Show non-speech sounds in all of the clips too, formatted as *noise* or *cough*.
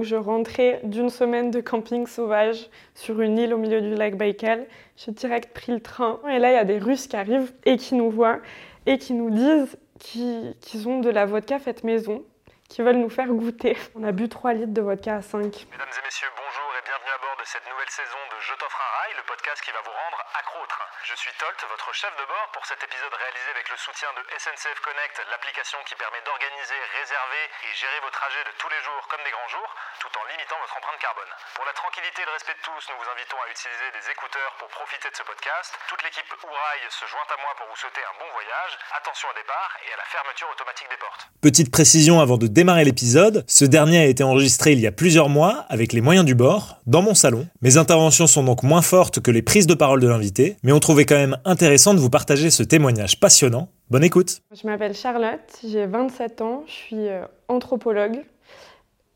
Je rentrais d'une semaine de camping sauvage sur une île au milieu du lac Baïkal. J'ai direct pris le train et là il y a des Russes qui arrivent et qui nous voient et qui nous disent qu'ils ont de la vodka faite maison, qui veulent nous faire goûter. On a bu 3 litres de vodka à 5. Mesdames et messieurs, bonjour et bienvenue à bord de cette nouvelle saison de Je t'offre un rail, le podcast qui va vous rendre accro au train. Je suis Tolt, votre chef de bord pour cet épisode réalisé avec le soutien de SNCF Connect, l'application qui permet d'organiser, réserver et gérer vos trajets de tous les jours comme des grands jours, tout en limitant votre empreinte carbone. Pour la tranquillité et le respect de tous, nous vous invitons à utiliser des écouteurs pour profiter de ce podcast. Toute l'équipe Ourail se joint à moi pour vous souhaiter un bon voyage. Attention au départ et à la fermeture automatique des portes. Petite précision avant de démarrer l'épisode, ce dernier a été enregistré il y a plusieurs mois avec les moyens du bord, dans mon salon. Mes interventions sont donc moins fortes que les prises de parole de l'invité, mais on trouvait quand même intéressant de vous partager ce témoignage passionnant. Bonne écoute Je m'appelle Charlotte, j'ai 27 ans, je suis euh, anthropologue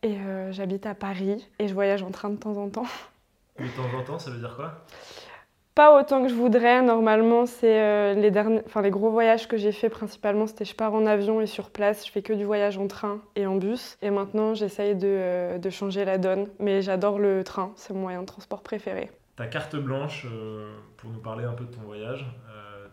et euh, j'habite à Paris et je voyage en train de temps en temps. De temps en temps, ça veut dire quoi? Pas autant que je voudrais. Normalement, c'est euh, les derniers, enfin les gros voyages que j'ai fait principalement, c'était je pars en avion et sur place, je fais que du voyage en train et en bus. Et maintenant, j'essaye de, de changer la donne, mais j'adore le train, c'est mon moyen de transport préféré. Ta carte blanche pour nous parler un peu de ton voyage.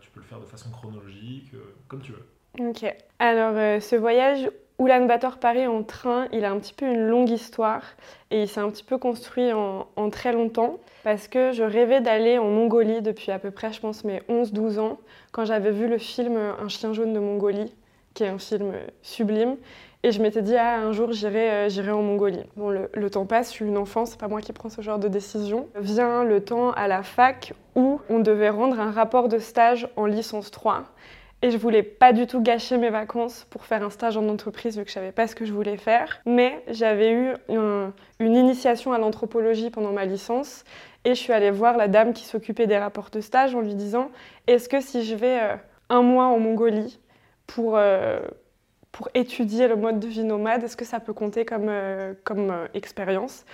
tu peux le faire de façon chronologique, comme tu veux. Ok. Alors, ce voyage Oulan Bator Paris en train, il a un petit peu une longue histoire et il s'est un petit peu construit en, très longtemps parce que je rêvais d'aller en Mongolie depuis à peu près, je pense, mes 11-12 ans quand j'avais vu le film Un chien jaune de Mongolie, qui est un film sublime. Et je m'étais dit, ah, un jour, j'irai, euh, j'irai en Mongolie. Bon, le, le, temps passe, je suis une enfant, c'est pas moi qui prends ce genre de décision. Vient le temps à la fac où on devait rendre un rapport de stage en licence 3. Et je voulais pas du tout gâcher mes vacances pour faire un stage en entreprise vu que je savais pas ce que je voulais faire. Mais j'avais eu une, initiation à l'anthropologie pendant ma licence et je suis allée voir la dame qui s'occupait des rapports de stage en lui disant est-ce que si je vais euh, un mois en Mongolie pour, euh, pour étudier le mode de vie nomade, est-ce que ça peut compter comme, euh, comme expérience?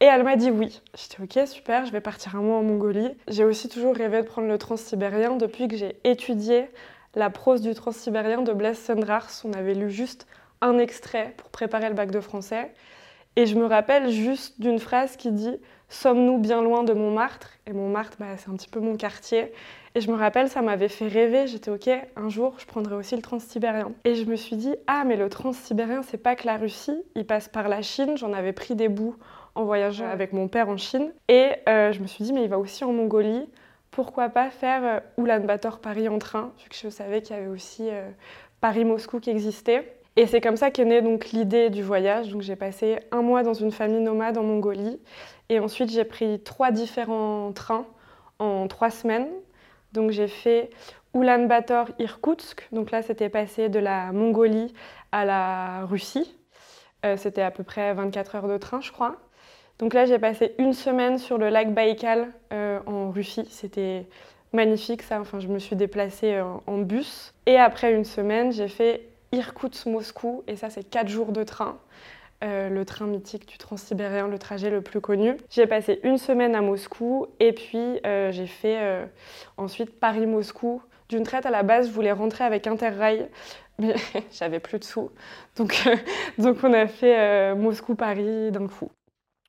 Et elle m'a dit oui. J'étais ok, super, je vais partir un mois en Mongolie. J'ai aussi toujours rêvé de prendre le transsibérien depuis que j'ai étudié la prose du transsibérien de Blaise Cendrars. On avait lu juste un extrait pour préparer le bac de français. Et je me rappelle juste d'une phrase qui dit Sommes-nous bien loin de Montmartre? Et Montmartre, bah, c'est un petit peu mon quartier. Et je me rappelle, ça m'avait fait rêver. J'étais OK, un jour, je prendrai aussi le transsibérien. Et je me suis dit Ah, mais le transsibérien, c'est pas que la Russie. Il passe par la Chine. J'en avais pris des bouts en voyageant avec mon père en Chine. Et euh, je me suis dit Mais il va aussi en Mongolie pourquoi pas faire Oulan-Bator euh, Paris en train, vu que je savais qu'il y avait aussi euh, Paris-Moscou qui existait. Et c'est comme ça qu'est née donc l'idée du voyage. Donc j'ai passé un mois dans une famille nomade en Mongolie, et ensuite j'ai pris trois différents trains en trois semaines. Donc j'ai fait Oulan-Bator Irkoutsk. Donc là c'était passé de la Mongolie à la Russie. Euh, c'était à peu près 24 heures de train, je crois. Donc là, j'ai passé une semaine sur le lac Baïkal euh, en Russie. C'était magnifique, ça. Enfin, je me suis déplacée euh, en bus. Et après une semaine, j'ai fait Irkoutsk-Moscou. Et ça, c'est quatre jours de train. Euh, le train mythique du Transsibérien, le trajet le plus connu. J'ai passé une semaine à Moscou et puis j'ai fait ensuite Paris-Moscou. D'une traite à la base, je voulais rentrer avec Interrail, mais *laughs* j'avais plus de sous. Donc, donc on a fait Moscou-Paris d'un coup.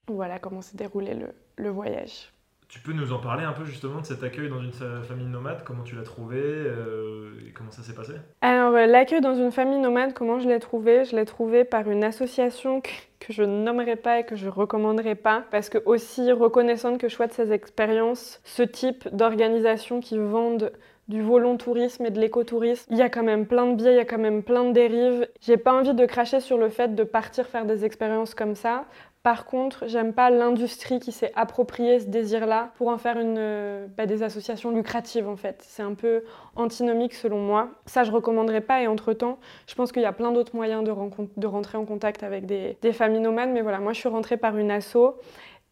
Voilà comment s'est déroulé le, voyage. Tu peux nous en parler un peu justement de cet accueil dans une famille nomade? Comment tu l'as trouvé euh, et comment ça s'est passé? Alors l'accueil dans une famille nomade, comment je l'ai trouvé? Je l'ai trouvé par une association que, que, je nommerai pas et que je recommanderai pas parce que aussi reconnaissante que je sois de ces expériences, ce type d'organisation qui vendent du volontourisme et de l'écotourisme. Il y a quand même plein de biais, il y a quand même plein de dérives. J'ai pas envie de cracher sur le fait de partir faire des expériences comme ça. Par contre, j'aime pas l'industrie qui s'est appropriée ce désir-là pour en faire une, euh, bah, des associations lucratives en fait. C'est un peu antinomique selon moi. Ça, je recommanderais pas. Et entre-temps, je pense qu'il y a plein d'autres moyens de, rentrer en contact avec des, familles nomades. Mais voilà, moi, je suis rentrée par une asso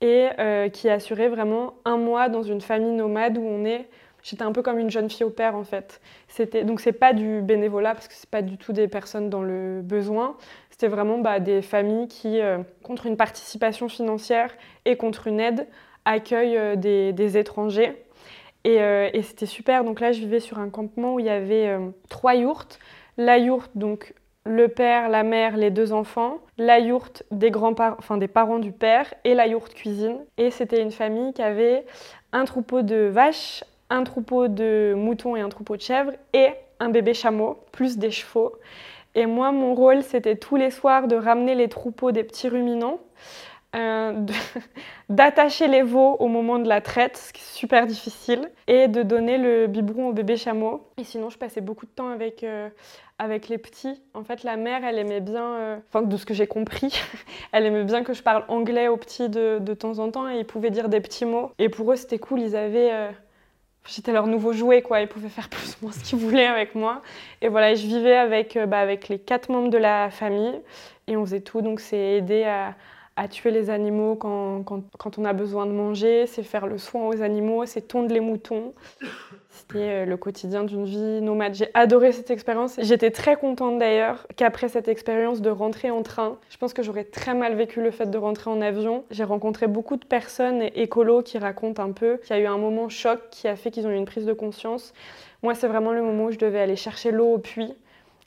et euh, qui assurait vraiment un mois dans une famille nomade où on est J'étais un peu comme une jeune fille au père en fait. C'était donc c'est pas du bénévolat parce que c'est pas du tout des personnes dans le besoin. C'était vraiment bah, des familles qui, euh, contre une participation financière et contre une aide, accueillent euh, des, étrangers. Euh, et, c'était super. Donc là, je vivais sur un campement où il y avait trois yourtes. La yourte, donc le père, la mère, les deux enfants, la yourte des grands-parents, enfin des parents du père et la yourte cuisine. Et c'était une famille qui avait un troupeau de vaches, un troupeau de moutons et un troupeau de chèvres et un bébé chameau, plus des chevaux. Et moi, mon rôle, c'était tous les soirs de ramener les troupeaux des petits ruminants, euh, *laughs* d'attacher les veaux au moment de la traite, ce qui est super difficile, et de donner le biberon au bébé chameau. Et sinon, je passais beaucoup de temps avec, euh, avec les petits. En fait, la mère, elle aimait bien, euh, enfin, de ce que j'ai compris, *laughs* elle aimait bien que je parle anglais aux petits de, de, temps en temps, et ils pouvaient dire des petits mots. Et pour eux, c'était cool, ils avaient J'étais leur nouveau jouet, quoi. Ils pouvaient faire plus ou moins ce qu'ils voulaient avec moi. Et voilà, je vivais avec, euh, bah, avec les quatre membres de la famille et on faisait tout. Donc, c'est aider à, à, tuer les animaux quand, quand, quand, on a besoin de manger, c'est faire le soin aux animaux, c'est tondre les moutons. C'était euh, le quotidien d'une vie nomade. J'ai adoré cette expérience. J'étais très contente d'ailleurs qu'après cette expérience de rentrer en train, je pense que j'aurais très mal vécu le fait de rentrer en avion. J'ai rencontré beaucoup de personnes écolos qui racontent un peu qu'il y a eu un moment choc qui a fait qu'ils ont eu une prise de conscience. Moi, c'est vraiment le moment où je devais aller chercher l'eau au puits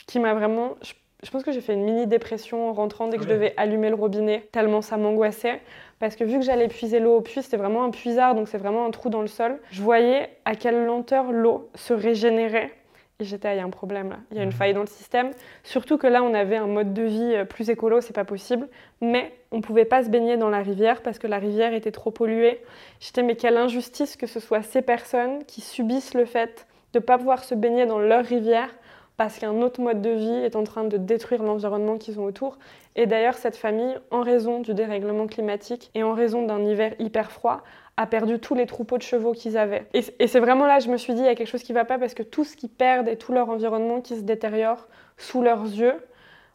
qui m'a vraiment... Je pense que j'ai fait une mini dépression en rentrant dès que je devais allumer le robinet, tellement ça m'angoissait. Parce que vu que j'allais puiser l'eau au puits, c'était vraiment un puisard, donc c'est vraiment un trou dans le sol. Je voyais à quelle lenteur l'eau se régénérait. Et j'étais, il y a un problème là, il y a une mhm. faille dans le système. Surtout que là, on avait un mode de vie euh, plus écolo, c'est pas possible. Mais on pouvait pas se baigner dans la rivière parce que la rivière était trop polluée. J'étais, mais quelle injustice que ce soit ces personnes qui subissent le fait de ne pas pouvoir se baigner dans leur rivière parce qu'un autre mode de vie est en train de détruire l'environnement qu'ils ont autour. Et d'ailleurs, cette famille, en raison du dérèglement climatique et en raison d'un hiver hyper froid, a perdu tous les troupeaux de chevaux qu'ils avaient. Et, c'est vraiment là, je me suis dit, il y a quelque chose qui ne va pas parce que tout ce qu'ils perdent et tout leur environnement qui se détériore sous leurs yeux,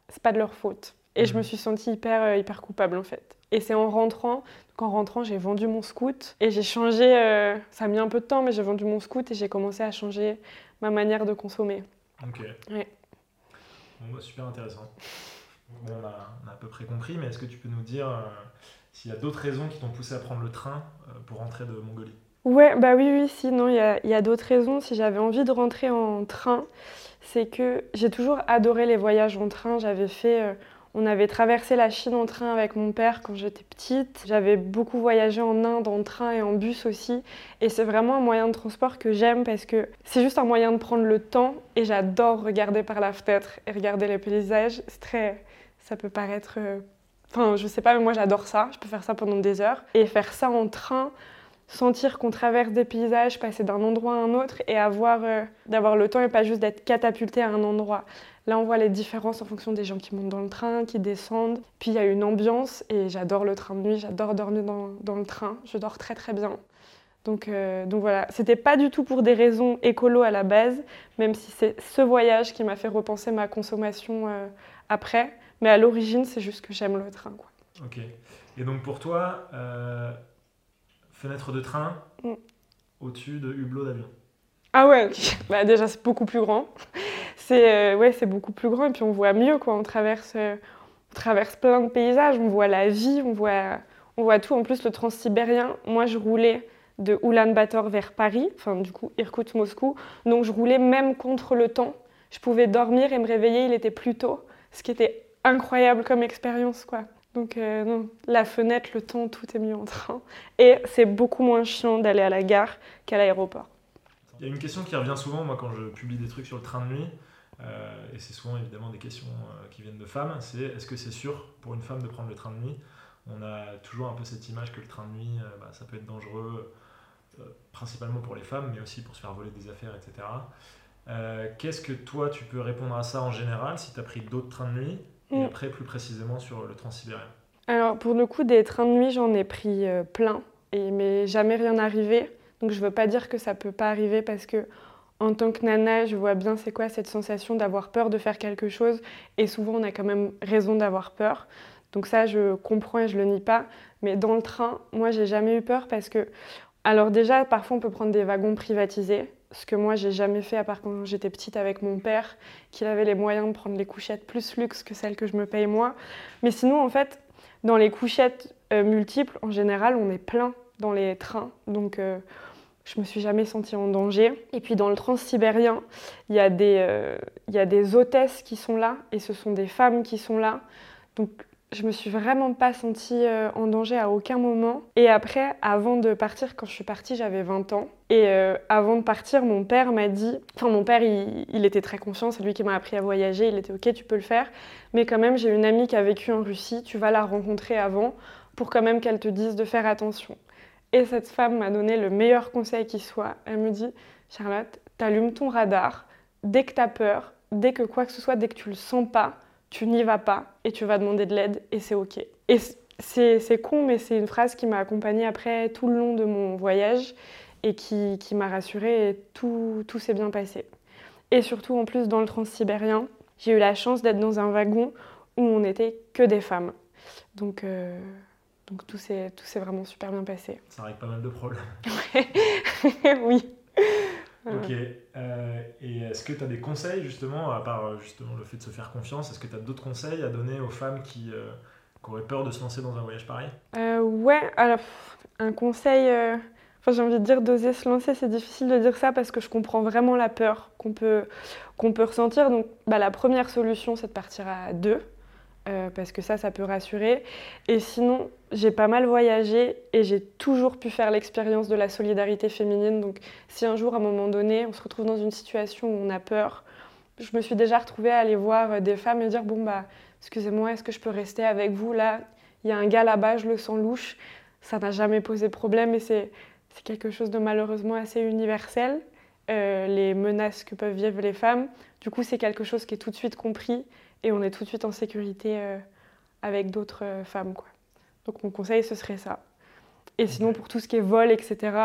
c'est pas de leur faute. Et je me mmh. suis sentie hyper, euh, hyper coupable en fait. Et c'est en rentrant, en rentrant, j'ai vendu mon scout et j'ai changé, euh, ça a mis un peu de temps, mais j'ai vendu mon scout et j'ai commencé à changer ma manière de consommer. Ok. Ouais. Bon, bah, super intéressant. on, a, à peu près compris, mais est-ce que tu peux nous dire euh, s'il y a d'autres raisons qui t'ont poussé à prendre le train euh, pour rentrer de Mongolie? Ouais, bah oui, oui, sinon il y a, y a d'autres raisons. Si j'avais envie de rentrer en train, c'est que j'ai toujours adoré les voyages en train. J'avais fait euh, on avait traversé la Chine en train avec mon père quand j'étais petite. J'avais beaucoup voyagé en Inde en train et en bus aussi. Et c'est vraiment un moyen de transport que j'aime parce que c'est juste un moyen de prendre le temps et j'adore regarder par la fenêtre et regarder les paysages. C'est très. Ça peut paraître. Euh, enfin, je sais pas, mais moi j'adore ça. Je peux faire ça pendant des heures. Et faire ça en train, sentir qu'on traverse des paysages, passer d'un endroit à un autre et avoir euh, d'avoir le temps et pas juste d'être catapulté à un endroit. Là, on voit les différences en fonction des gens qui montent dans le train, qui descendent. Puis il y a une ambiance et j'adore le train de nuit, j'adore dormir dans, le train. Je dors très très bien. Donc, euh, donc voilà, c'était pas du tout pour des raisons écolo à la base, même si c'est ce voyage qui m'a fait repenser ma consommation euh, après. Mais à l'origine, c'est juste que j'aime le train. Quoi. Ok. Et donc pour toi, euh, fenêtre de train mm. au-dessus de hublot d'avion? Ah ouais, *laughs* bah déjà c'est beaucoup plus grand c'est euh, c'est beaucoup plus grand et puis on voit mieux quoi. On traverse, euh, on traverse plein de paysages, on voit la vie, on voit, on voit tout. En plus, le transsibérien, moi je roulais de Ulaanbaatar vers Paris, enfin du coup Irkout-Moscou, donc je roulais même contre le temps. Je pouvais dormir et me réveiller, il était plus tôt, ce qui était incroyable comme expérience quoi. Donc euh, la fenêtre, le temps, tout est mieux en train. Et c'est beaucoup moins chiant d'aller à la gare qu'à l'aéroport. Il y a une question qui revient souvent, moi, quand je publie des trucs sur le train de nuit. Euh, et c'est souvent évidemment des questions euh, qui viennent de femmes, c'est est-ce que c'est sûr pour une femme de prendre le train de nuit? On a toujours un peu cette image que le train de nuit, euh, bah, ça peut être dangereux, principalement pour les femmes, mais aussi pour se faire voler des affaires, etc. Qu'est-ce que toi, tu peux répondre à ça en général, si tu as pris d'autres trains de nuit, et mm. après plus précisément sur le transsibérien Alors pour le coup, des trains de nuit, j'en ai pris plein, et, mais jamais rien arrivé. Donc je ne veux pas dire que ça ne peut pas arriver parce que en tant que nana, je vois bien c'est quoi cette sensation d'avoir peur de faire quelque chose. Et souvent, on a quand même raison d'avoir peur. Donc ça, je comprends et je le nie pas. Mais dans le train, moi, j'ai jamais eu peur parce que... Alors déjà, parfois, on peut prendre des wagons privatisés. Ce que moi, j'ai jamais fait, à part quand j'étais petite avec mon père, qu'il avait les moyens de prendre les couchettes plus luxe que celles que je me paye moi. Mais sinon, en fait, dans les couchettes euh, multiples, en général, on est plein dans les trains. Donc... Euh, je me suis jamais sentie en danger. Et puis dans le transsibérien, il y, a des, euh, y a des hôtesses qui sont là et ce sont des femmes qui sont là. Donc je me suis vraiment pas sentie euh, en danger à aucun moment. Et après, avant de partir, quand je suis partie, j'avais 20 ans. Et euh, avant de partir, mon père m'a dit, enfin mon père, il, il, était très confiant, c'est lui qui m'a appris à voyager, il était ok, tu peux le faire. Mais quand même, j'ai une amie qui a vécu en Russie, tu vas la rencontrer avant pour quand même qu'elle te dise de faire attention. Et cette femme m'a donné le meilleur conseil qui soit. Elle me dit, Charlotte, t'allumes ton radar, dès que t'as peur, dès que quoi que ce soit, dès que tu le sens pas, tu n'y vas pas et tu vas demander de l'aide et c'est ok. Et c'est con, mais c'est une phrase qui m'a accompagnée après tout le long de mon voyage et qui, qui m'a rassurée et tout, tout s'est bien passé. Et surtout, en plus, dans le transsibérien, j'ai eu la chance d'être dans un wagon où on n'était que des femmes. Donc, euh, donc tout s'est vraiment super bien passé. Ça règle pas mal de problèmes. *laughs* *laughs* oui. Ok. Euh, et est-ce que tu as des conseils justement, à part justement le fait de se faire confiance, est-ce que tu as d'autres conseils à donner aux femmes qui, euh, qui, auraient peur de se lancer dans un voyage pareil? Euh, Ouais, alors un conseil, enfin j'ai envie de dire d'oser se lancer, c'est difficile de dire ça parce que je comprends vraiment la peur qu'on peut, qu'on peut ressentir. Donc bah, la première solution c'est de partir à deux. Euh, parce que ça, ça peut rassurer. Et sinon, j'ai pas mal voyagé et j'ai toujours pu faire l'expérience de la solidarité féminine. Donc, si un jour, à un moment donné, on se retrouve dans une situation où on a peur, je me suis déjà retrouvée à aller voir des femmes et dire Bon, bah, excusez-moi, est-ce que je peux rester avec vous? Là, il y a un gars là-bas, je le sens louche. Ça n'a jamais posé problème et c'est quelque chose de malheureusement assez universel. Euh, les menaces que peuvent vivre les femmes. Du coup, c'est quelque chose qui est tout de suite compris et on est tout de suite en sécurité euh, avec d'autres euh, femmes. Quoi. Donc mon conseil, ce serait ça. Et sinon, pour tout ce qui est vol, etc.,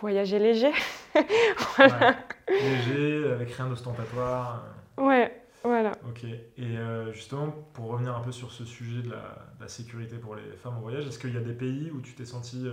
voyager léger. *laughs* voilà. Léger, avec rien d'ostentatoire. Ouais, voilà. Ok. Et euh, justement, pour revenir un peu sur ce sujet de la, sécurité pour les femmes en voyage, est-ce qu'il y a des pays où tu t'es sentie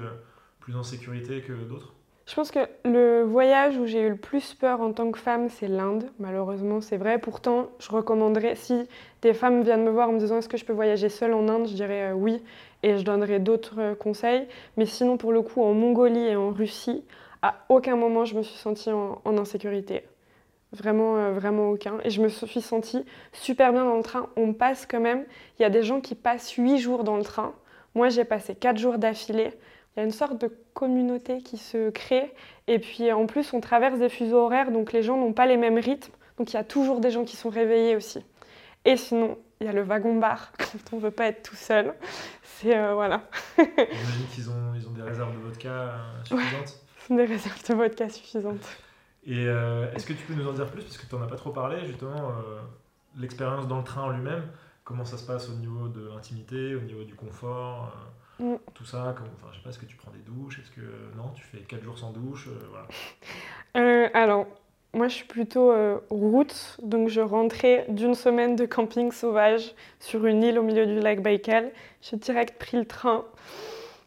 plus en sécurité que d'autres? Je pense que le voyage où j'ai eu le plus peur en tant que femme, c'est l'Inde. Malheureusement, c'est vrai. Pourtant, je recommanderais, si des femmes viennent me voir en me disant est-ce que je peux voyager seule en Inde, je dirais euh, oui et je donnerai d'autres euh, conseils. Mais sinon, pour le coup, en Mongolie et en Russie, à aucun moment je me suis sentie en, insécurité. Vraiment, euh, vraiment aucun. Et je me suis sentie super bien dans le train. On passe quand même. Il y a des gens qui passent huit jours dans le train. Moi, j'ai passé quatre jours d'affilée. Il y a une sorte de communauté qui se crée. Et puis en plus, on traverse des fuseaux horaires, donc les gens n'ont pas les mêmes rythmes. Donc il y a toujours des gens qui sont réveillés aussi. Et sinon, il y a le wagon-bar *laughs* quand on ne veut pas être tout seul. C'est euh, voilà. *laughs* J'imagine qu'ils ont, ils ont des réserves de vodka euh, suffisantes. des réserves de vodka suffisantes. Et euh, est-ce que tu peux nous en dire plus Parce que tu n'en as pas trop parlé, justement, l'expérience dans le train en lui-même? Comment ça se passe au niveau de l'intimité, au niveau du confort Mm. Tout ça, comme, enfin, je sais pas, est-ce que tu prends des douches Est-ce que non, tu fais 4 jours sans douche euh, voilà. *laughs* Euh, alors, moi je suis plutôt euh, route, donc je rentrais d'une semaine de camping sauvage sur une île au milieu du lac Baïkal. J'ai direct pris le train.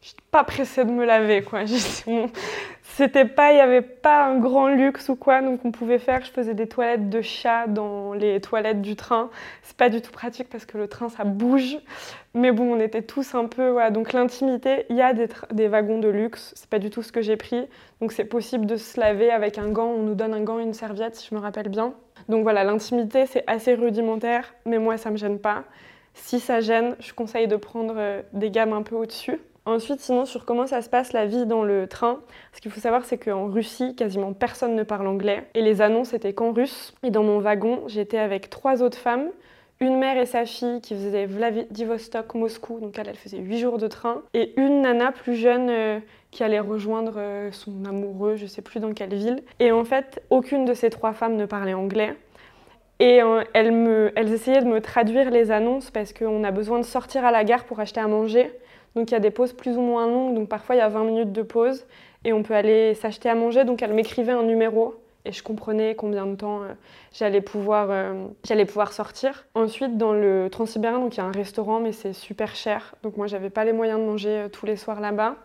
Je suis pas pressée de me laver, quoi. *laughs* C'était pas, il n'y avait pas un grand luxe ou quoi, donc on pouvait faire, je faisais des toilettes de chat dans les toilettes du train. C'est pas du tout pratique parce que le train ça bouge. Mais bon, on était tous un peu, donc l'intimité, il y a des, des, wagons de luxe, c'est pas du tout ce que j'ai pris. Donc c'est possible de se laver avec un gant, on nous donne un gant et une serviette si je me rappelle bien. Donc voilà, l'intimité c'est assez rudimentaire, mais moi ça me gêne pas. Si ça gêne, je conseille de prendre euh, des gammes un peu au-dessus. Ensuite, sinon, sur comment ça se passe la vie dans le train, ce qu'il faut savoir, c'est qu'en Russie, quasiment personne ne parle anglais. Et les annonces étaient qu'en russe. Et dans mon wagon, j'étais avec trois autres femmes, une mère et sa fille qui faisaient Vladivostok, Moscou, donc elle, faisait huit jours de train, et une nana plus jeune euh, qui allait rejoindre euh, son amoureux, je sais plus dans quelle ville. Et en fait, aucune de ces trois femmes ne parlait anglais. Et euh, elles essayaient de me traduire les annonces parce qu'on a besoin de sortir à la gare pour acheter à manger. Donc il y a des pauses plus ou moins longues, donc parfois il y a 20 minutes de pause et on peut aller s'acheter à manger. Donc elle m'écrivait un numéro et je comprenais combien de temps euh, j'allais pouvoir, euh, j'allais pouvoir sortir. Ensuite, dans le Transsibérien, donc il y a un restaurant, mais c'est super cher. Donc moi, j'avais pas les moyens de manger euh, tous les soirs là-bas.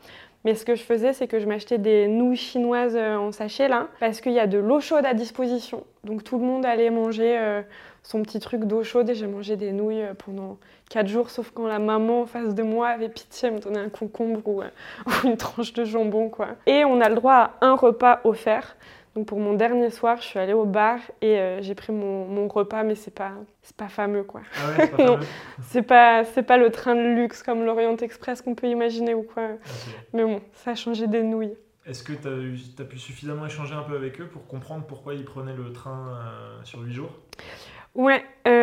Mais ce que je faisais, c'est que je m'achetais des nouilles chinoises en sachet là, parce qu'il y a de l'eau chaude à disposition. Donc tout le monde allait manger euh, son petit truc d'eau chaude et j'ai mangé des nouilles euh, pendant 4 jours, sauf quand la maman en face de moi avait pitié, me donnait un concombre ou, euh, ou *laughs* une tranche de jambon. quoi. Et on a le droit à un repas offert. Donc pour mon dernier soir, je suis allée au bar et euh, j'ai pris mon, mon repas, mais c'est pas, c'est pas fameux quoi. Ah ouais, c'est pas *laughs* Non. fameux C'est pas, c'est pas le train de luxe comme l'Orient Express qu'on peut imaginer ou quoi. Mais bon, ça a changé des nouilles. Est-ce que tu as, pu suffisamment échanger un peu avec eux pour comprendre pourquoi ils prenaient le train euh, sur 8 jours? Ouais, euh,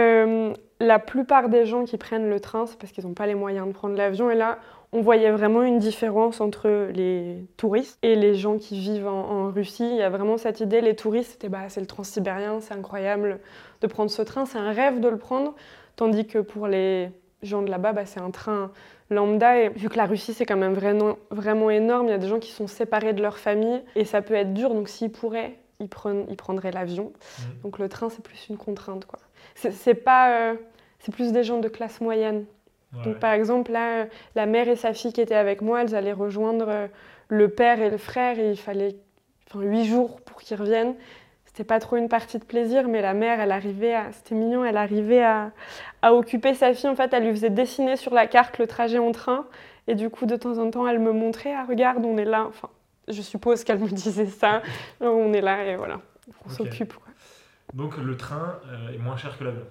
la plupart des gens qui prennent le train, c'est parce qu'ils n'ont pas les moyens de prendre l'avion. Et là, on voyait vraiment une différence entre les touristes et les gens qui vivent en, en Russie. Il y a vraiment cette idée, les touristes, c'était bah, c'est le transsibérien, c'est incroyable de prendre ce train, c'est un rêve de le prendre. Tandis que pour les gens de là-bas, bah, c'est un train lambda. Et vu que la Russie, c'est quand même vraiment, vraiment énorme, il y a des gens qui sont séparés de leur famille et ça peut être dur. Donc s'ils pourraient, ils, prennent- ils prendraient l'avion. Mhm. Donc le train, c'est plus une contrainte. quoi. C'est c'est pas, euh, c'est plus des gens de classe moyenne. Ouais. Donc par exemple, là, la mère et sa fille qui étaient avec moi, elles allaient rejoindre euh, le père et le frère et il fallait enfin, huit jours pour qu'ils reviennent. C'était pas trop une partie de plaisir, mais la mère, elle arrivait à, c'était mignon, elle arrivait à, à occuper sa fille. En fait, elle lui faisait dessiner sur la carte le trajet en train. Et du coup, de temps en temps, elle me montrait, ah, regarde, on est là. Enfin, je suppose qu'elle me *laughs* disait ça. On est là et voilà, on s'occupe. Donc le train euh, est moins cher que l'avion.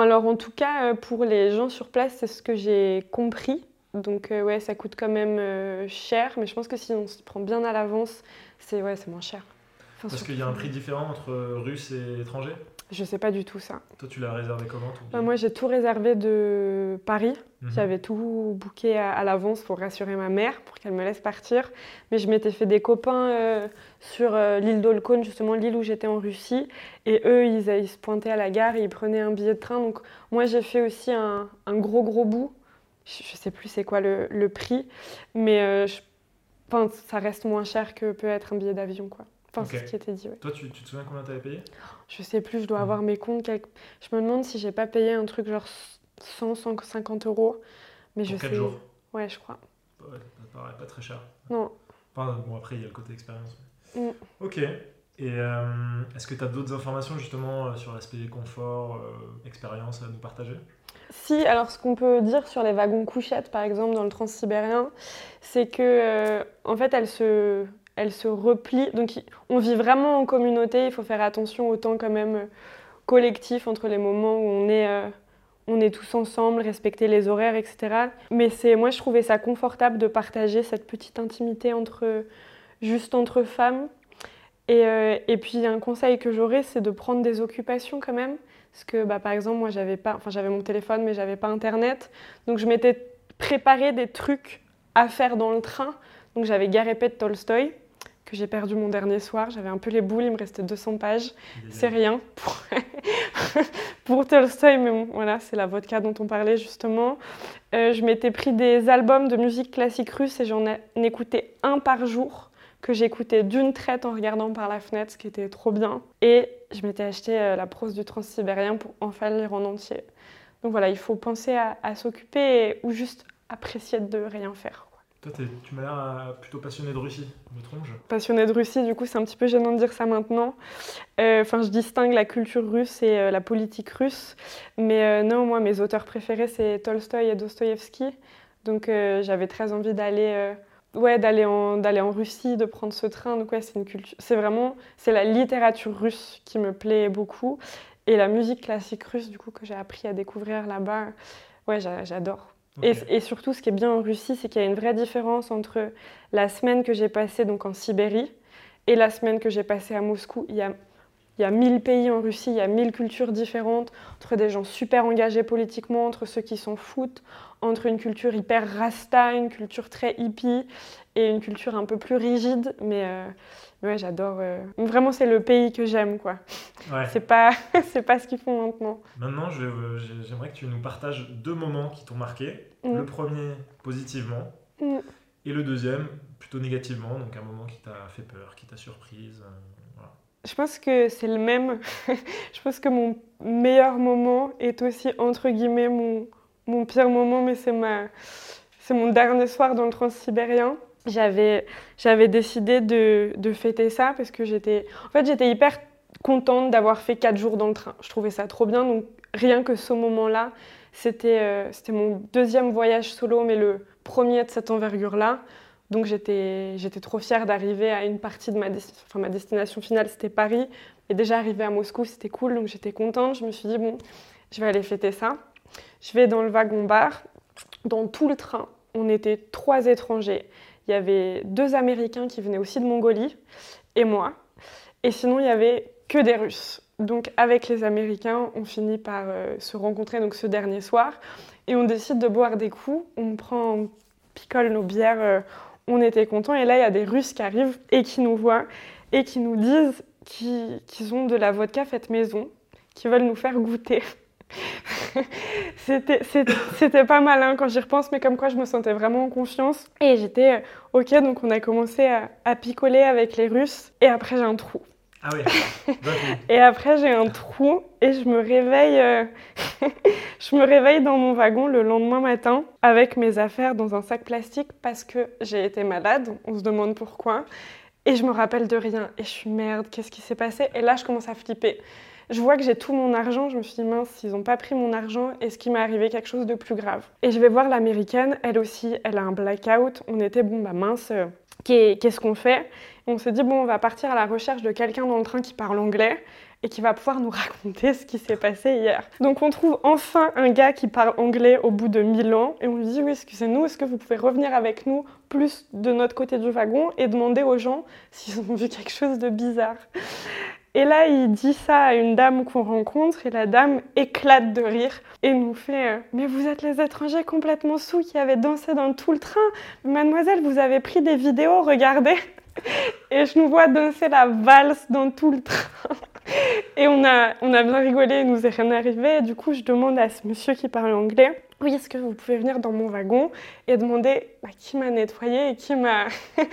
Alors en tout cas, euh, pour les gens sur place, c'est ce que j'ai compris. Donc euh, ouais, ça coûte quand même euh, cher, mais je pense que si on se prend bien à l'avance, c'est ouais, c'est moins cher. Enfin, Parce qu'il y a un prix différent entre Russes et étrangers? Je sais pas du tout ça. Toi, tu l'as réservé comment ton Bah, billet moi, j'ai tout réservé de Paris. Mhm. J'avais tout booké à, à l'avance pour rassurer ma mère, pour qu'elle me laisse partir. Mais je m'étais fait des copains euh, sur euh, l'île d'Olkhon, justement l'île où j'étais en Russie. Et eux, ils, ils se pointaient à la gare et ils prenaient un billet de train. Donc moi, j'ai fait aussi un, un gros, gros bout. Je, je sais plus c'est quoi le, le prix, mais euh, je- ça reste moins cher que peut être un billet d'avion, quoi. Ce qui était dit, ouais. Toi, tu, tu te souviens combien t'avais payé? Je sais plus, je dois avoir mes comptes. quelque- Je me demande si j'ai pas payé un truc genre 100, 150 euros. Mais Pour je 4 sais. jours? Ouais, je crois. Ouais, ça paraît pas très cher. Non. Enfin, bon, après, il y a le côté expérience. Mm. Ok. Et euh, est-ce que tu as d'autres informations justement euh, sur l'aspect confort, euh, expérience à nous partager? Si, alors ce qu'on peut dire sur les wagons couchettes, par exemple, dans le transsibérien, c'est que, euh, en fait, elles se, elles se replient. Donc, on vit vraiment en communauté. Il faut faire attention au temps quand même euh, collectif entre les moments où on est, euh, on est tous ensemble, respecter les horaires, etc. Mais c'est, moi, je trouvais ça confortable de partager cette petite intimité entre, juste entre femmes. Et, euh, et puis, un conseil que j'aurais, c'est de prendre des occupations quand même. Parce que, bah, par exemple, moi, j'avais pas, enfin, j'avais mon téléphone, mais j'avais pas Internet. Donc, je m'étais préparé des trucs à faire dans le train. Donc, j'avais Garépé de Tolstoï, que j'ai perdu mon dernier soir. J'avais un peu les boules, il me restait 200 pages. C'est rien pour, *laughs* pour Tolstoï, mais bon, voilà, c'est la vodka dont on parlait justement. Euh, je m'étais pris des albums de musique classique russe et j'en ai écouté un par jour que j'écoutais d'une traite en regardant par la fenêtre, ce qui était trop bien. Et je m'étais acheté euh, la prose du transsibérien pour enfin lire en entier. Donc voilà, il faut penser à, à s'occuper ou juste apprécier de rien faire. Tu m'as l'air euh, plutôt passionné de Russie, me trompe-je Passionnée de Russie, du coup, c'est un petit peu gênant de dire ça maintenant. Euh, Enfin, je distingue la culture russe et euh, la politique russe. Mais non, moi, mes auteurs préférés, c'est Tolstoï et Dostoïevski. Donc, j'avais très envie d'aller ouais, d'aller en, en Russie, de prendre ce train. Donc, c'est une culture. C'est vraiment c'est la littérature russe qui me plaît beaucoup. Et la musique classique russe, du coup, que j'ai appris à découvrir là-bas, ouais, j'a- Et, et surtout, ce qui est bien en Russie, c'est qu'il y a une vraie différence entre la semaine que j'ai passée donc en Sibérie et la semaine que j'ai passée à Moscou. Il y a, il y a 1000 pays en Russie, il y a 1000 cultures différentes, entre des gens super engagés politiquement, entre ceux qui s'en foutent, entre une culture hyper rasta, une culture très hippie et une culture un peu plus rigide. Mais euh, ouais, j'adore. euh, Vraiment, c'est le pays que j'aime, quoi. Ouais. C'est pas, *laughs* c'est pas ce qu'ils font maintenant. Maintenant, j'aimerais que tu nous partages deux moments qui t'ont marqué. Mm. Le premier, positivement, Mm. et le deuxième, plutôt négativement, donc un moment qui t'a fait peur, qui t'a surprise. euh. Je pense que c'est le même. *laughs* je pense que mon meilleur moment est aussi, entre guillemets, mon, mon pire moment, mais c'est ma... c'est mon dernier soir dans le transsibérien. J'avais, j'avais décidé de, de fêter ça parce que j'étais... En fait, j'étais hyper contente d'avoir fait quatre jours dans le train. Je trouvais ça trop bien. Donc rien que ce moment-là, c'était euh, c'était mon deuxième voyage solo, mais le premier de cette envergure-là. Donc j'étais trop fière d'arriver à une partie de ma, enfin, ma destination finale, c'était Paris. Et déjà arrivé à Moscou, c'était cool, donc j'étais contente. Je me suis dit, bon, je vais aller fêter ça. Je vais dans le wagon-bar. Dans tout le train, on était trois étrangers. Il y avait deux Américains qui venaient aussi de Mongolie et moi. Et sinon, il y avait que des Russes. Donc avec les Américains, on finit par euh, se rencontrer donc ce dernier soir et on décide de boire des coups. On prend, on picole nos bières, euh, on était contents. Et là, il y a des Russes qui arrivent et qui nous voient et qui nous disent qu'ils ont de la vodka faite maison, qui veulent nous faire goûter. *laughs* C'était pas mal hein, quand j'y repense, mais comme quoi je me sentais vraiment en confiance. Et j'étais euh, OK, donc on a commencé à picoler avec les Russes. Et après, j'ai un trou. Ah oui. *laughs* et après, j'ai un trou et je me réveille. Euh, *laughs* je me réveille dans mon wagon le lendemain matin avec mes affaires dans un sac plastique parce que j'ai été malade. On se demande pourquoi. Et je me rappelle de rien. Et je suis merde, qu'est-ce qui s'est passé? Et là, je commence à flipper. Je vois que j'ai tout mon argent. Je me suis dit, mince, ils n'ont pas pris mon argent. Est-ce qu'il m'est arrivé quelque chose de plus grave? Et je vais voir l'américaine. Elle aussi, elle a un blackout. On était, bon, bah mince, euh, qu'est-ce qu'on fait on se dit, bon, on va partir à la recherche de quelqu'un dans le train qui parle anglais et qui va pouvoir nous *laughs* raconter ce qui s'est passé hier. Donc on trouve enfin un gars qui parle anglais au bout de 1000 ans et on lui dit, oui, excusez-nous, est-ce que vous pouvez revenir avec nous plus de notre côté du wagon et demander aux gens s'ils ont vu quelque chose de bizarre? Et là, il dit ça à une dame qu'on rencontre et la dame éclate de rire et nous fait euh, Mais vous êtes les étrangers complètement sous qui avaient dansé dans tout le train. Mademoiselle, vous avez pris des vidéos, regardez. *laughs* Et je nous vois danser la valse dans tout le train. *laughs* Et on a, on a bien rigolé, il nous est rien arrivé. Du coup, je demande à ce monsieur qui parle anglais Oui, est-ce que vous pouvez venir dans mon wagon et demander bah, qui m'a nettoyé et qui, m'a *laughs*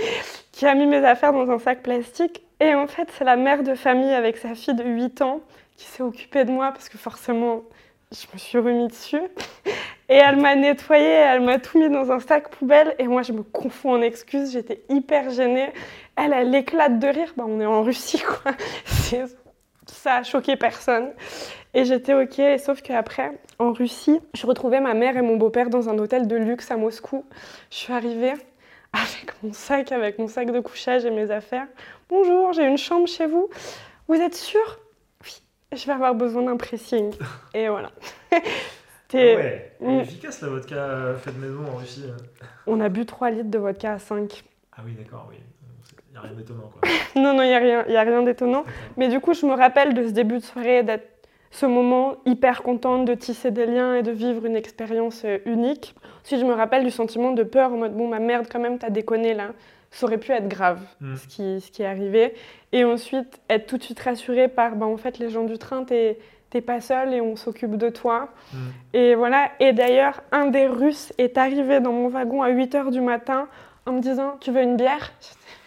qui a mis mes affaires dans un sac plastique Et en fait, c'est la mère de famille avec sa fille de 8 ans qui s'est occupée de moi parce que forcément, je me suis remis dessus. Et elle m'a nettoyé, elle m'a tout mis dans un sac poubelle. Et moi, je me confonds en excuses. J'étais hyper gênée. Elle, elle éclate de rire. Bah, on est en Russie, quoi. *laughs* Ça a choqué personne. Et j'étais OK. Sauf qu'après, en Russie, je retrouvais ma mère et mon beau-père dans un hôtel de luxe à Moscou. Je suis arrivée avec mon sac, avec mon sac de couchage et mes affaires. Bonjour, j'ai une chambre chez vous. Vous êtes sûr? Oui, je vais avoir besoin d'un pressing. *laughs* Et voilà. Ah ouais, mm. efficace la vodka euh, faite maison en Russie. Euh. On a bu 3 litres de vodka à 5. Ah oui, d'accord, oui. Il n'y a rien d'étonnant, quoi. *laughs* non, non, il n'y a rien, y a rien d'étonnant. Mais du coup, je me rappelle de ce début de soirée, d'être ce moment hyper contente de tisser des liens et de vivre une expérience euh, unique. Ensuite, je me rappelle du sentiment de peur en mode, bon, ma merde, quand même, t'as déconné là. Ça aurait pu être grave, mm. ce, qui, ce qui est arrivé. Et ensuite, être tout de suite rassurée par, bah, en fait, les gens du train, t'es t'es pas seul et on s'occupe de toi. Mm. Et voilà. Et d'ailleurs, un des Russes est arrivé dans mon wagon à 8 h du matin en me disant Tu veux une bière?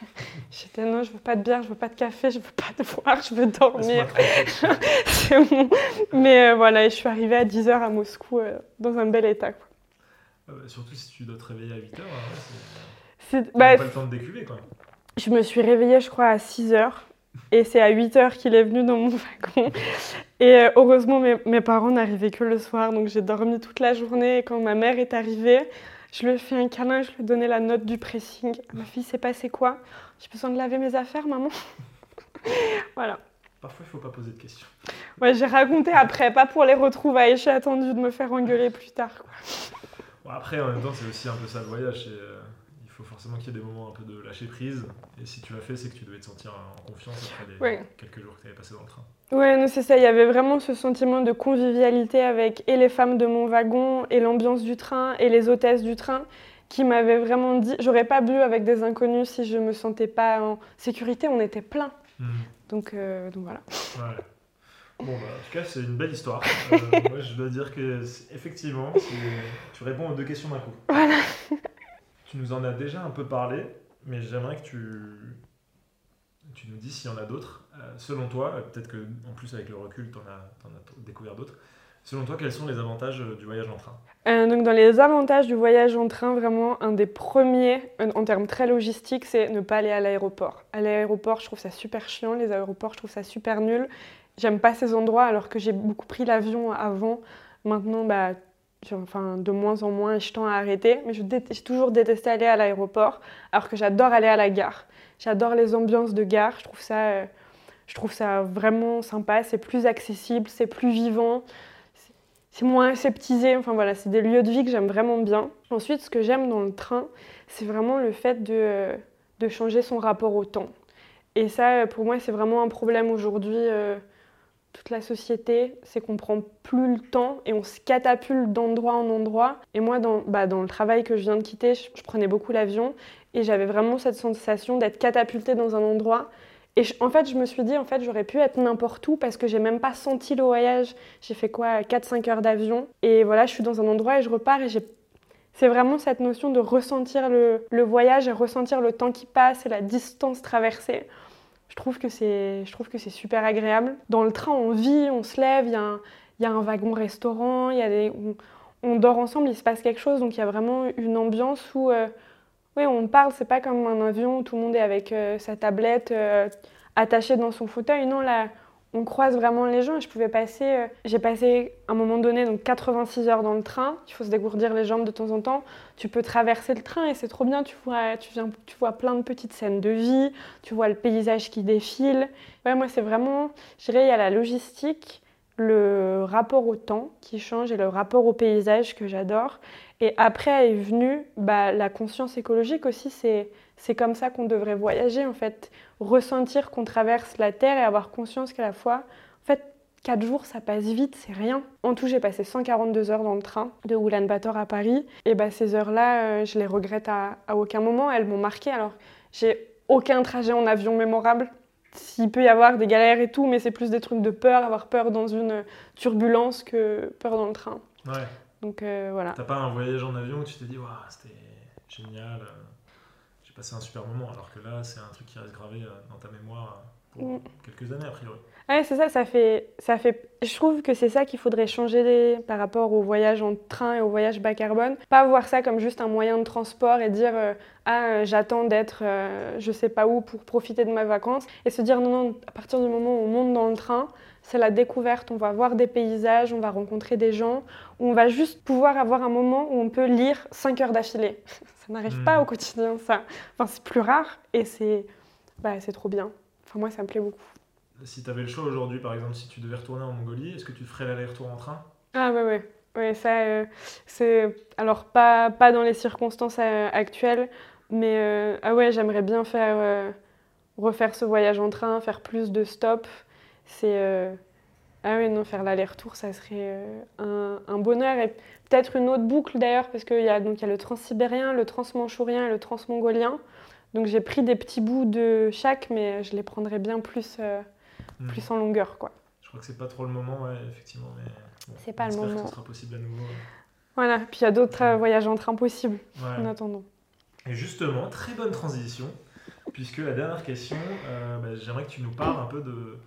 *laughs* J'étais non, je veux pas de bière, je veux pas de café, je veux pas de boire, je veux dormir. *laughs* C'est bon. Mais euh, voilà, et je suis arrivée à 10 h à Moscou euh, dans un bel état. Quoi. Ah bah, surtout si tu dois te réveiller à 8 h, c'est bah, pas le temps de décuver quoi. Je me suis réveillée, je crois, à 6 h et c'est à 8 heures qu'il est venu dans mon wagon. Et euh, heureusement, mes, parents n'arrivaient que le soir, donc j'ai dormi toute la journée. Et quand ma mère est arrivée, je lui ai fait un câlin, je lui ai donné la note du pressing. Ma fille, c'est passé quoi J'ai besoin de laver mes affaires, maman *laughs* Voilà. Parfois, il ne faut pas poser de questions. Ouais, j'ai raconté après, pas pour les retrouvailles. J'ai attendu de me faire engueuler plus tard. Bon, après, en même temps, c'est aussi un peu ça le voyage. Euh, faut forcément qu'il y ait des moments un peu de lâcher prise. Et si tu l'as fait, c'est que tu devais te sentir en confiance après les quelques jours que tu avais passé dans le train. Ouais, c'est ça. Il y avait vraiment ce sentiment de convivialité avec et les femmes de mon wagon, et l'ambiance du train, et les hôtesses du train, qui m'avaient vraiment dit j'aurais pas bu avec des inconnus si je me sentais pas en sécurité. On était plein. Hmm. Donc, euh, donc voilà. Bon, bah, en tout cas, c'est une belle histoire. Euh, *laughs* moi, je dois dire que, effectivement, tu réponds aux deux questions d'un coup. Voilà. Tu nous en as déjà un peu parlé, mais j'aimerais que tu, tu nous dises s'il y en a d'autres. Euh, selon toi, euh, peut-être que en plus avec le recul, tu en, as, découvert d'autres. Selon toi, quels sont les avantages du voyage en train? Euh, donc dans les avantages du voyage en train, vraiment un des premiers en termes très logistiques, c'est ne pas aller à l'aéroport. À l'aéroport, je trouve ça super chiant. Les aéroports, je trouve ça super nul. J'aime pas ces endroits alors que j'ai beaucoup pris l'avion avant. Maintenant, bah, enfin, de moins en moins, je tends à arrêter. Mais j'ai toujours détesté aller à l'aéroport alors que j'adore aller à la gare. J'adore les ambiances de gare. Je trouve ça, euh, je trouve ça vraiment sympa. C'est plus accessible, c'est plus vivant c'est moins aseptisé. Enfin voilà, c'est des lieux de vie que j'aime vraiment bien. Ensuite, ce que j'aime dans le train, c'est vraiment le fait de, de, changer son rapport au temps. Et ça, pour moi, c'est vraiment un problème aujourd'hui. Euh, toute la société, c'est qu'on prend plus le temps et on se catapulte d'endroit en endroit. Et moi, dans, bah, dans le travail que je viens de quitter, je, prenais beaucoup l'avion et j'avais vraiment cette sensation d'être catapultée dans un endroit et en fait, je me suis dit, en fait, j'aurais pu être n'importe où parce que j'ai même pas senti le voyage. J'ai fait quoi 4-5 heures d'avion. Et voilà, je suis dans un endroit et je repars et j'ai. C'est vraiment cette notion de ressentir le, le, voyage et ressentir le temps qui passe et la distance traversée. Je trouve que c'est, je trouve que c'est super agréable. Dans le train, on vit, on se lève, il y, a un, wagon restaurant, y a des, on, dort ensemble, il se passe quelque chose. Donc il y a vraiment une ambiance où euh, oui, on parle, c'est pas comme un avion où tout le monde est avec euh, sa tablette euh, attachée dans son fauteuil. Non, là, on croise vraiment les gens. Je pouvais passer, euh, j'ai passé à un moment donné donc 86 heures dans le train. Il faut se dégourdir les jambes de temps en temps. Tu peux traverser le train et c'est trop bien. Tu vois, tu, viens, tu vois plein de petites scènes de vie. Tu vois le paysage qui défile. Ouais, moi, c'est vraiment, je dirais, il y a la logistique, le rapport au temps qui change et le rapport au paysage que j'adore. Et après est venue bah, la conscience écologique aussi, c'est comme ça qu'on devrait voyager en fait. Ressentir qu'on traverse la Terre et avoir conscience qu'à la fois, en fait, 4 jours ça passe vite, c'est rien. En tout, j'ai passé 142 heures dans le train de Ulaanbaatar à Paris. Et bah, ces heures-là, euh, je les regrette à, à aucun moment, elles m'ont marqué. Alors, j'ai aucun trajet en avion mémorable. S'il peut y avoir des galères et tout, mais c'est plus des trucs de peur, avoir peur dans une turbulence que peur dans le train. Ouais. Donc euh, voilà. T'as pas un voyage en avion où tu t'es dit, waouh, c'était génial, euh, passé un super moment, alors que là, c'est un truc qui reste gravé euh, dans ta mémoire pour mm. quelques années a priori. Ouais, c'est ça, ça fait, ça fait. Je trouve que c'est ça qu'il faudrait changer par rapport au voyage en train et au voyage bas carbone. Pas voir ça comme juste un moyen de transport et dire ah j'attends d'être je sais pas où pour profiter de ma vacances et se dire non non à partir du moment où on monte dans le train, c'est la découverte. On va voir des paysages, on va rencontrer des gens, on va juste pouvoir avoir un moment où on peut lire 5 heures d'affilée. *laughs* Ça n'arrive pas hmm. au quotidien, ça. Enfin, c'est plus rare et c'est bah, trop bien. Enfin, moi, ça me plaît beaucoup. Si tu avais le choix aujourd'hui, par exemple, si tu devais retourner en Mongolie, est-ce que tu ferais l'aller-retour en train? Ah, ouais, ouais. Ouais, ça, euh, c'est. Alors, pas, pas dans les circonstances euh, actuelles, mais euh, ah ouais, j'aimerais bien faire. refaire ce voyage en train, faire plus de stops c'est euh, ah oui non faire l'aller-retour ça serait euh, un, bonheur et peut-être une autre boucle d'ailleurs parce qu'il y a donc il y a le transsibérien, le transmanchourien et le transmongolien. Donc j'ai pris des petits bouts de chaque mais je les prendrais bien plus euh, hmm. plus en longueur quoi. Je crois que c'est pas trop le moment ouais, effectivement mais c'est pas le moment. Que ce sera possible à nouveau. Voilà, puis il y a d'autres voyages en train possibles en attendant. Et justement, très bonne transition, puisque la dernière question, bah, j'aimerais que tu nous parles un peu de,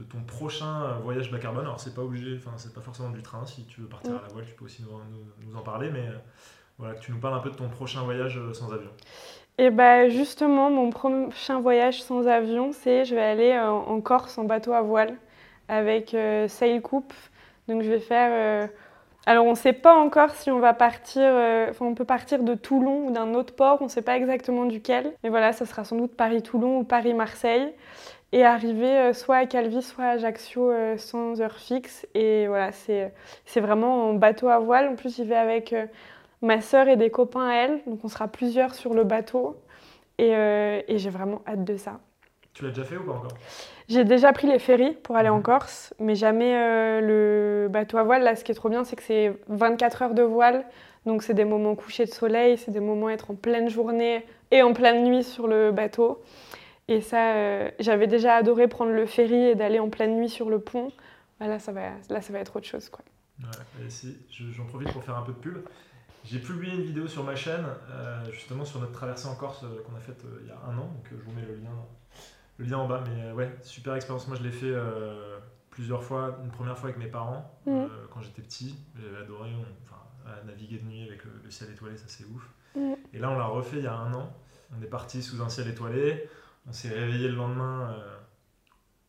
de ton prochain euh, voyage bas carbone. Alors c'est pas obligé, enfin c'est pas forcément du train. Si tu veux partir à la voile, tu peux aussi nous, en parler, mais euh, voilà que tu nous parles un peu de ton prochain voyage euh, sans avion. Et eh bah justement, mon prochain voyage sans avion, c'est je vais aller en Corse en bateau à voile avec Sail Coupe. Donc je vais faire. Alors on ne sait pas encore si on va partir. Enfin on peut partir de Toulon ou d'un autre port. On ne sait pas exactement duquel. Mais voilà, ça sera sans doute Paris-Toulon ou Paris-Marseille et arriver euh, soit à Calvi, soit à Ajaccio euh, sans heure fixe. Et voilà, c'est vraiment en bateau à voile. En plus, j'y vais avec euh, ma sœur et des copains à elle. Donc, on sera plusieurs sur le bateau. Et, et j'ai vraiment hâte de ça. Tu l'as déjà fait ou pas encore? J'ai déjà pris les ferries pour aller en mhm. Corse, mais jamais le bateau à voile. Là, ce qui est trop bien, c'est que c'est 24 heures de voile. Donc, c'est des moments couchés de soleil, c'est des moments être en pleine journée et en pleine nuit sur le bateau. Et ça, euh, j'avais déjà adoré prendre le ferry et d'aller en pleine nuit sur le pont. là, ça va, là, ça va être autre chose. Quoi. Ouais, j'en profite pour faire un peu de pub. J'ai publié une vidéo sur ma chaîne, euh, justement sur notre traversée en Corse euh, qu'on a faite il y a un an. Donc je vous mets le lien, le lien en bas. Mais ouais, super expérience. Moi, je l'ai fait plusieurs fois, une première fois avec mes parents, euh, quand j'étais petit. J'avais adoré, on- enfin, à naviguer de nuit avec le, le ciel étoilé, ça c'est ouf. Mhm. Et là, on l'a refait il y a un an. On est parti sous un ciel étoilé. On s'est réveillé le lendemain euh,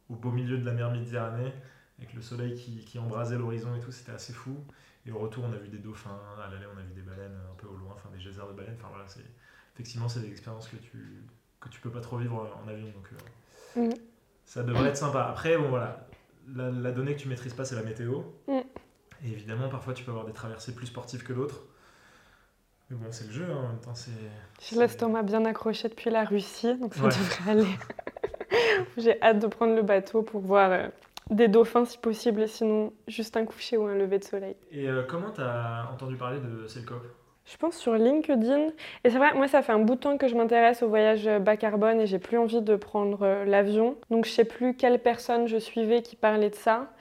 au beau milieu de la mer Méditerranée, avec le soleil qui, qui embrasait l'horizon et tout. C'était assez fou. Et au retour, on a vu des dauphins. À l'aller, on a vu des baleines un peu au loin, enfin des geysers de baleines. Enfin voilà, c'est effectivement c'est des expériences que tu que tu peux pas trop vivre en avion. Donc euh, Mhm. ça devrait être sympa. Après, bon voilà, la, la donnée que tu maîtrises pas, c'est la météo. Mhm. Et évidemment, parfois, tu peux avoir des traversées plus sportives que d'autres. Mais bon, c'est le jeu, hein, en même temps, c'est... J'ai l'estomac bien accroché depuis la Russie, donc ça Ouais. devrait aller. *laughs* J'ai hâte de prendre le bateau pour voir euh, des dauphins si possible, et sinon juste un coucher ou un lever de soleil. Et euh, comment t'as entendu parler de Selcop Je pense sur LinkedIn. Et c'est vrai, moi, ça fait un bout de temps que je m'intéresse au voyage bas carbone et j'ai plus envie de prendre euh, l'avion. Donc, je sais plus quelle personne je suivais qui parlait de ça.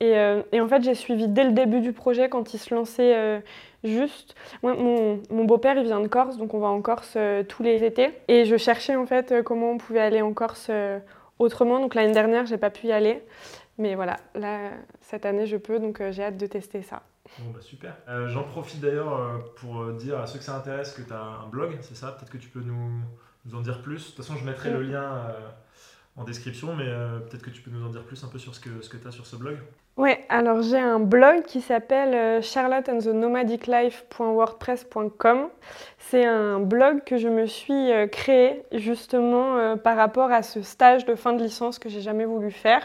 Et, euh, et en fait, j'ai suivi dès le début du projet quand il se lançait euh, juste. Moi, mon, mon beau-père, il vient de Corse, donc on va en Corse euh, tous les étés. Et je cherchais en fait euh, comment on pouvait aller en Corse euh, autrement. Donc l'année dernière, j'ai pas pu y aller. Mais voilà, là, cette année, je peux, donc j'ai hâte de tester ça. Bon, bah super. J'en profite d'ailleurs pour dire à ceux que ça intéresse que tu as un blog, c'est ça? Peut-être que tu peux nous, nous en dire plus. De toute façon, je mettrai le lien en description, mais peut-être que tu peux nous en dire plus un peu sur ce que, ce que tu as sur ce blog. Ouais, alors j'ai un blog qui s'appelle euh, Charlotte and the Nomadic Life.wordpress.com. C'est un blog que je me suis euh, créé justement euh, par rapport à ce stage de fin de licence que j'ai jamais voulu faire.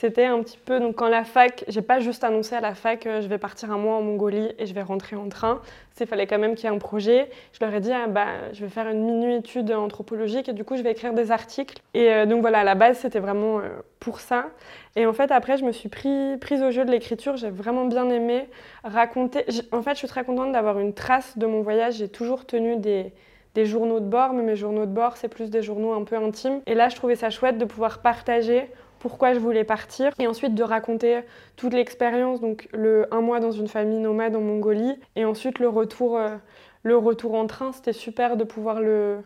C'était un petit peu donc quand la fac, j'ai pas juste annoncé à la fac euh, je vais partir un mois en Mongolie et je vais rentrer en train. Il fallait quand même qu'il y ait un projet. Je leur ai dit ah, bah je vais faire une mini étude anthropologique et du coup je vais écrire des articles. Et euh, donc voilà, à la base c'était vraiment euh, pour ça. Et en fait, après, je me suis pris, prise au jeu de l'écriture. J'ai vraiment bien aimé raconter. En fait, je suis très contente d'avoir une trace de mon voyage. J'ai toujours tenu des, des journaux de bord, mais mes journaux de bord, c'est plus des journaux un peu intimes. Et là, je trouvais ça chouette de pouvoir partager pourquoi je voulais partir et ensuite de raconter toute l'expérience, donc le un mois dans une famille nomade en Mongolie et ensuite le retour, euh, le retour en train. C'était super de pouvoir le,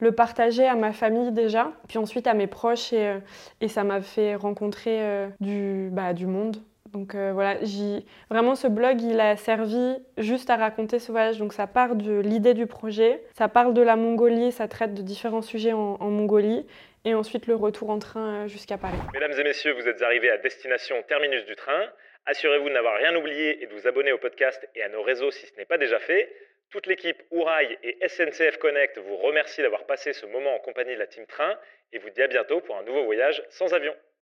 le partager à ma famille déjà, puis ensuite à mes proches et, euh, et ça m'a fait rencontrer euh, du, bah, du monde. Donc euh, voilà, vraiment ce blog, il a servi juste à raconter ce voyage. Donc ça part de l'idée du projet, ça parle de la Mongolie, ça traite de différents sujets en Mongolie, et ensuite le retour en train euh, jusqu'à Paris. Mesdames et messieurs, vous êtes arrivés à destination terminus du train. Assurez-vous de n'avoir rien oublié et de vous abonner au podcast et à nos réseaux si ce n'est pas déjà fait. Toute l'équipe Ourail et SNCF Connect vous remercie d'avoir passé ce moment en compagnie de la Team Train et vous dit à bientôt pour un nouveau voyage sans avion.